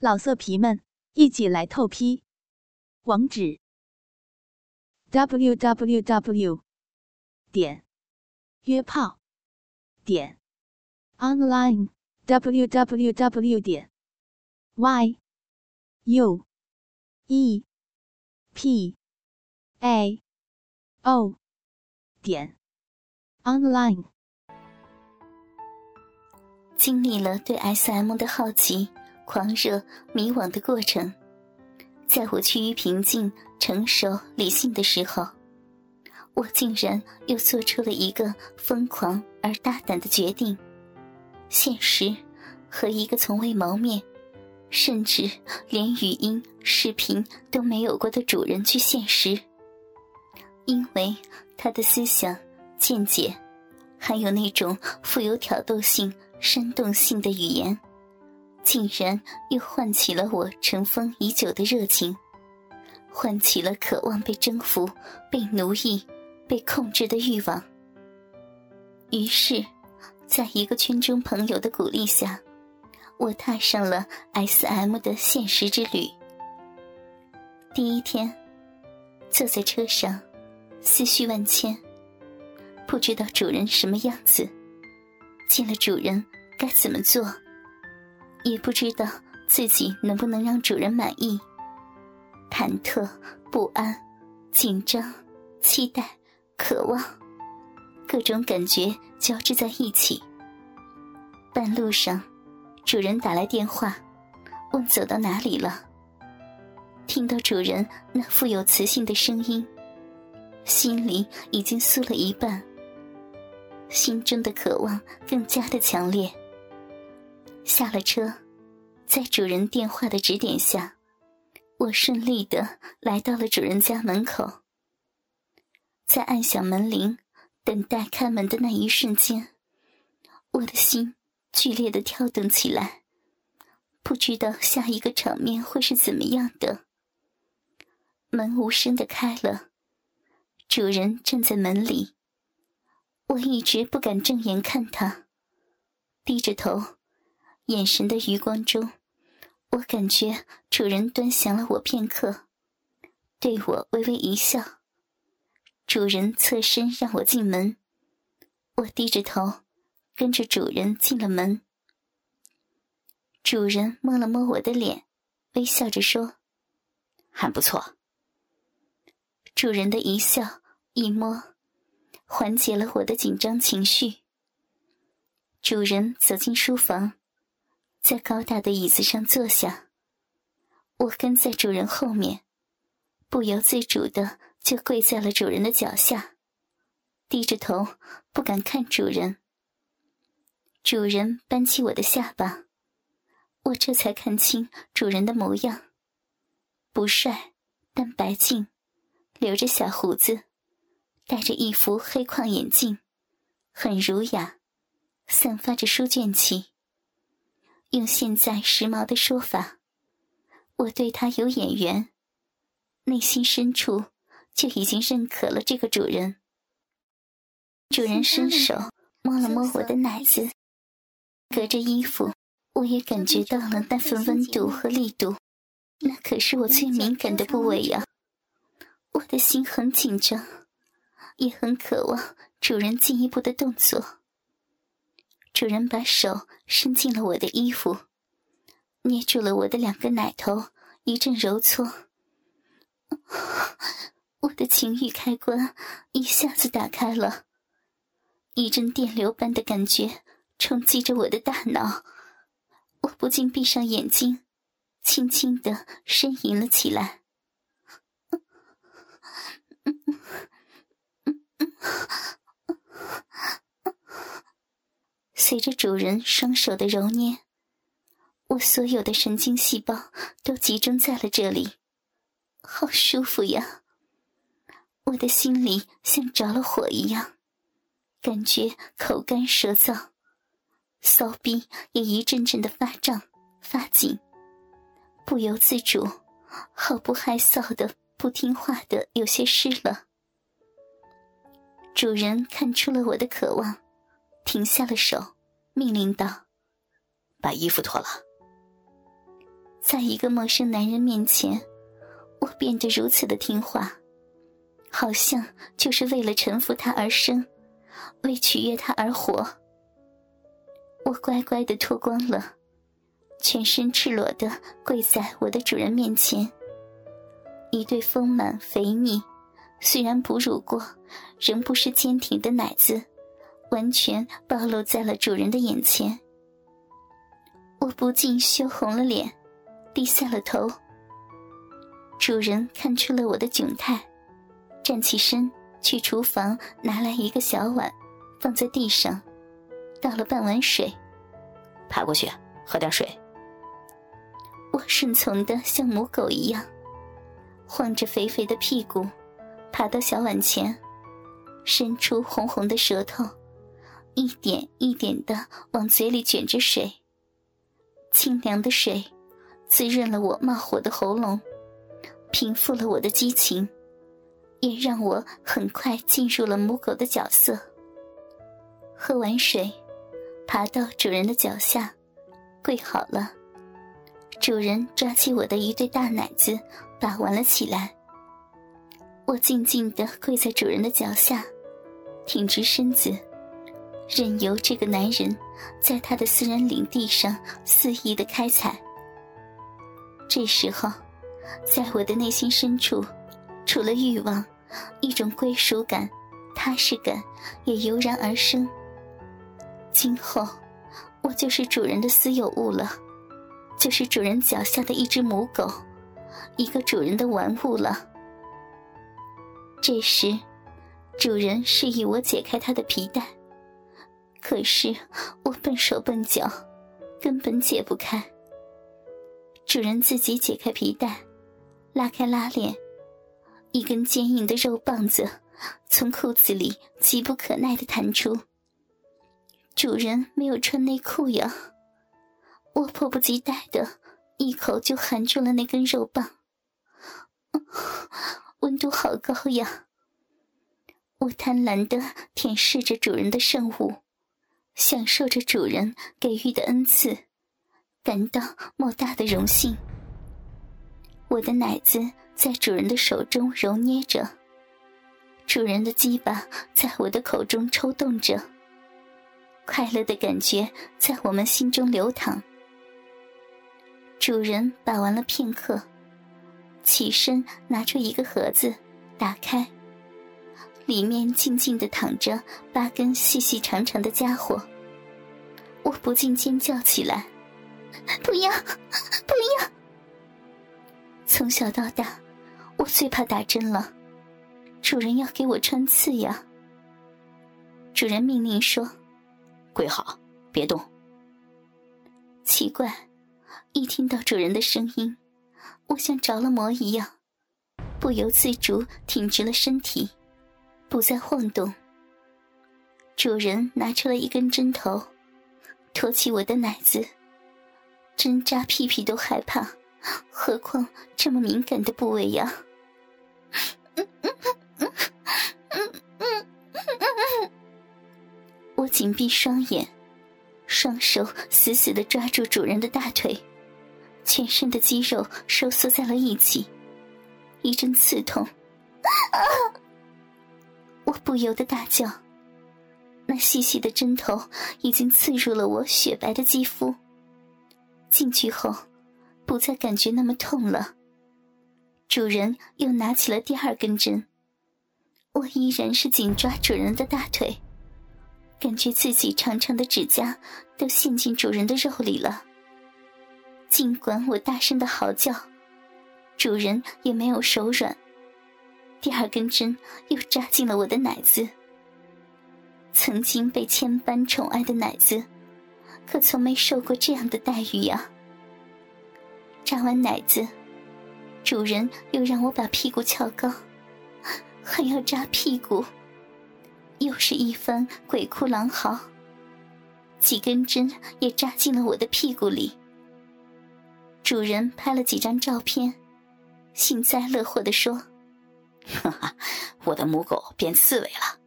老色皮们，一起来透批！网址：w w w 点约炮点 online w w w 点 y u e p a o 点 online。经历了对 SM 的好奇。狂热、迷惘的过程，在我趋于平静、成熟、理性的时候，我竟然又做出了一个疯狂而大胆的决定：现实和一个从未谋面，甚至连语音、视频都没有过的主人去现实。因为他的思想、见解，还有那种富有挑逗性、煽动性的语言。竟然又唤起了我尘封已久的热情，唤起了渴望被征服、被奴役、被控制的欲望。于是，在一个圈中朋友的鼓励下，我踏上了 S.M 的现实之旅。第一天，坐在车上，思绪万千，不知道主人什么样子，见了主人该怎么做。也不知道自己能不能让主人满意，忐忑、不安、紧张、期待、渴望，各种感觉交织在一起。半路上，主人打来电话，问走到哪里了。听到主人那富有磁性的声音，心里已经酥了一半，心中的渴望更加的强烈。下了车，在主人电话的指点下，我顺利的来到了主人家门口。在按响门铃、等待开门的那一瞬间，我的心剧烈的跳动起来，不知道下一个场面会是怎么样的。门无声的开了，主人站在门里，我一直不敢正眼看他，低着头。眼神的余光中，我感觉主人端详了我片刻，对我微微一笑。主人侧身让我进门，我低着头，跟着主人进了门。主人摸了摸我的脸，微笑着说：“还不错。”主人的一笑一摸，缓解了我的紧张情绪。主人走进书房。在高大的椅子上坐下，我跟在主人后面，不由自主的就跪在了主人的脚下，低着头不敢看主人。主人扳起我的下巴，我这才看清主人的模样，不帅，但白净，留着小胡子，戴着一副黑框眼镜，很儒雅，散发着书卷气。用现在时髦的说法，我对他有眼缘，内心深处就已经认可了这个主人。主人伸手摸了摸我的奶子，隔着衣服，我也感觉到了那份温度和力度，那可是我最敏感的部位呀！我的心很紧张，也很渴望主人进一步的动作。主人把手伸进了我的衣服，捏住了我的两个奶头，一阵揉搓。我的情欲开关一下子打开了，一阵电流般的感觉冲击着我的大脑，我不禁闭上眼睛，轻轻的呻吟了起来。随着主人双手的揉捏，我所有的神经细胞都集中在了这里，好舒服呀！我的心里像着了火一样，感觉口干舌燥，骚逼也一阵阵的发胀发紧，不由自主，好不害臊的不听话的有些湿了。主人看出了我的渴望，停下了手。命令道：“把衣服脱了。”在一个陌生男人面前，我变得如此的听话，好像就是为了臣服他而生，为取悦他而活。我乖乖的脱光了，全身赤裸的跪在我的主人面前。一对丰满肥腻，虽然哺乳过，仍不失坚挺的奶子，完全暴露在了主人的眼前。我不禁羞红了脸，低下了头。主人看出了我的窘态，站起身去厨房拿来一个小碗，放在地上，倒了半碗水，爬过去喝点水。我顺从的像母狗一样，晃着肥肥的屁股，爬到小碗前，伸出红红的舌头，一点一点的往嘴里卷着水。清凉的水，滋润了我冒火的喉咙，平复了我的激情，也让我很快进入了母狗的角色。喝完水，爬到主人的脚下，跪好了。主人抓起我的一对大奶子，把玩了起来。我静静地跪在主人的脚下，挺直身子。任由这个男人在他的私人领地上肆意的开采。这时候，在我的内心深处，除了欲望，一种归属感、踏实感也油然而生。今后，我就是主人的私有物了，就是主人脚下的一只母狗，一个主人的玩物了。这时，主人示意我解开他的皮带。可是我笨手笨脚，根本解不开。主人自己解开皮带，拉开拉链，一根坚硬的肉棒子从裤子里急不可耐的弹出。主人没有穿内裤呀！我迫不及待的一口就含住了那根肉棒，温度好高呀！我贪婪的舔舐着主人的圣物。享受着主人给予的恩赐，感到莫大的荣幸。我的奶子在主人的手中揉捏着，主人的鸡巴在我的口中抽动着，快乐的感觉在我们心中流淌。主人把玩了片刻，起身拿出一个盒子，打开。里面静静的躺着八根细细长长的家伙，我不禁尖叫起来：“不要，不要！”从小到大，我最怕打针了，主人要给我穿刺呀。主人命令说：“跪好，别动。”奇怪，一听到主人的声音，我像着了魔一样，不由自主挺直了身体。不再晃动。主人拿出了一根针头，托起我的奶子。针扎屁屁都害怕，何况这么敏感的部位呀！我紧闭双眼，双手死死的抓住主人的大腿，全身的肌肉收缩在了一起，一阵刺痛。我不由得大叫，那细细的针头已经刺入了我雪白的肌肤。进去后，不再感觉那么痛了。主人又拿起了第二根针，我依然是紧抓主人的大腿，感觉自己长长的指甲都陷进主人的肉里了。尽管我大声的嚎叫，主人也没有手软。第二根针又扎进了我的奶子。曾经被千般宠爱的奶子，可从没受过这样的待遇呀。扎完奶子，主人又让我把屁股翘高，还要扎屁股，又是一番鬼哭狼嚎。几根针也扎进了我的屁股里。主人拍了几张照片，幸灾乐祸地说。哈哈，我的母狗变刺猬了。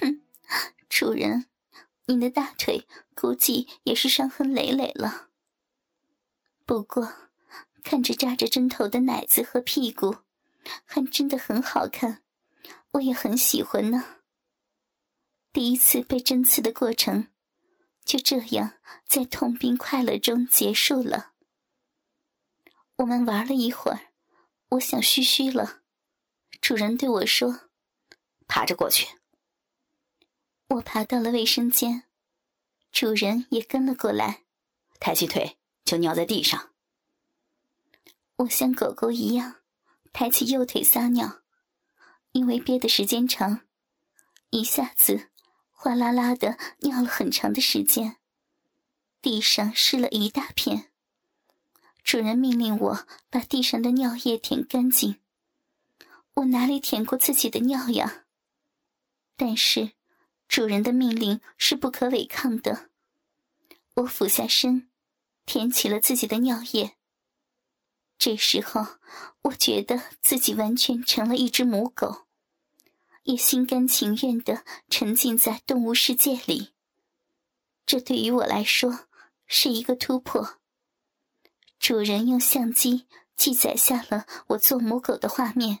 哼，主人，你的大腿估计也是伤痕累累了。不过，看着扎着针头的奶子和屁股，还真的很好看，我也很喜欢呢。第一次被针刺的过程，就这样在痛并快乐中结束了。我们玩了一会儿，我想嘘嘘了，主人对我说：“爬着过去。”我爬到了卫生间，主人也跟了过来，抬起腿就尿在地上。我像狗狗一样抬起右腿撒尿，因为憋的时间长，一下子哗啦啦的尿了很长的时间，地上湿了一大片。主人命令我把地上的尿液舔干净，我哪里舔过自己的尿呀？但是。主人的命令是不可违抗的。我俯下身，舔起了自己的尿液。这时候，我觉得自己完全成了一只母狗，也心甘情愿的沉浸在动物世界里。这对于我来说是一个突破。主人用相机记载下了我做母狗的画面。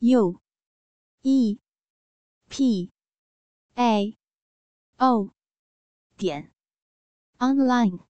u e p a o 点 online。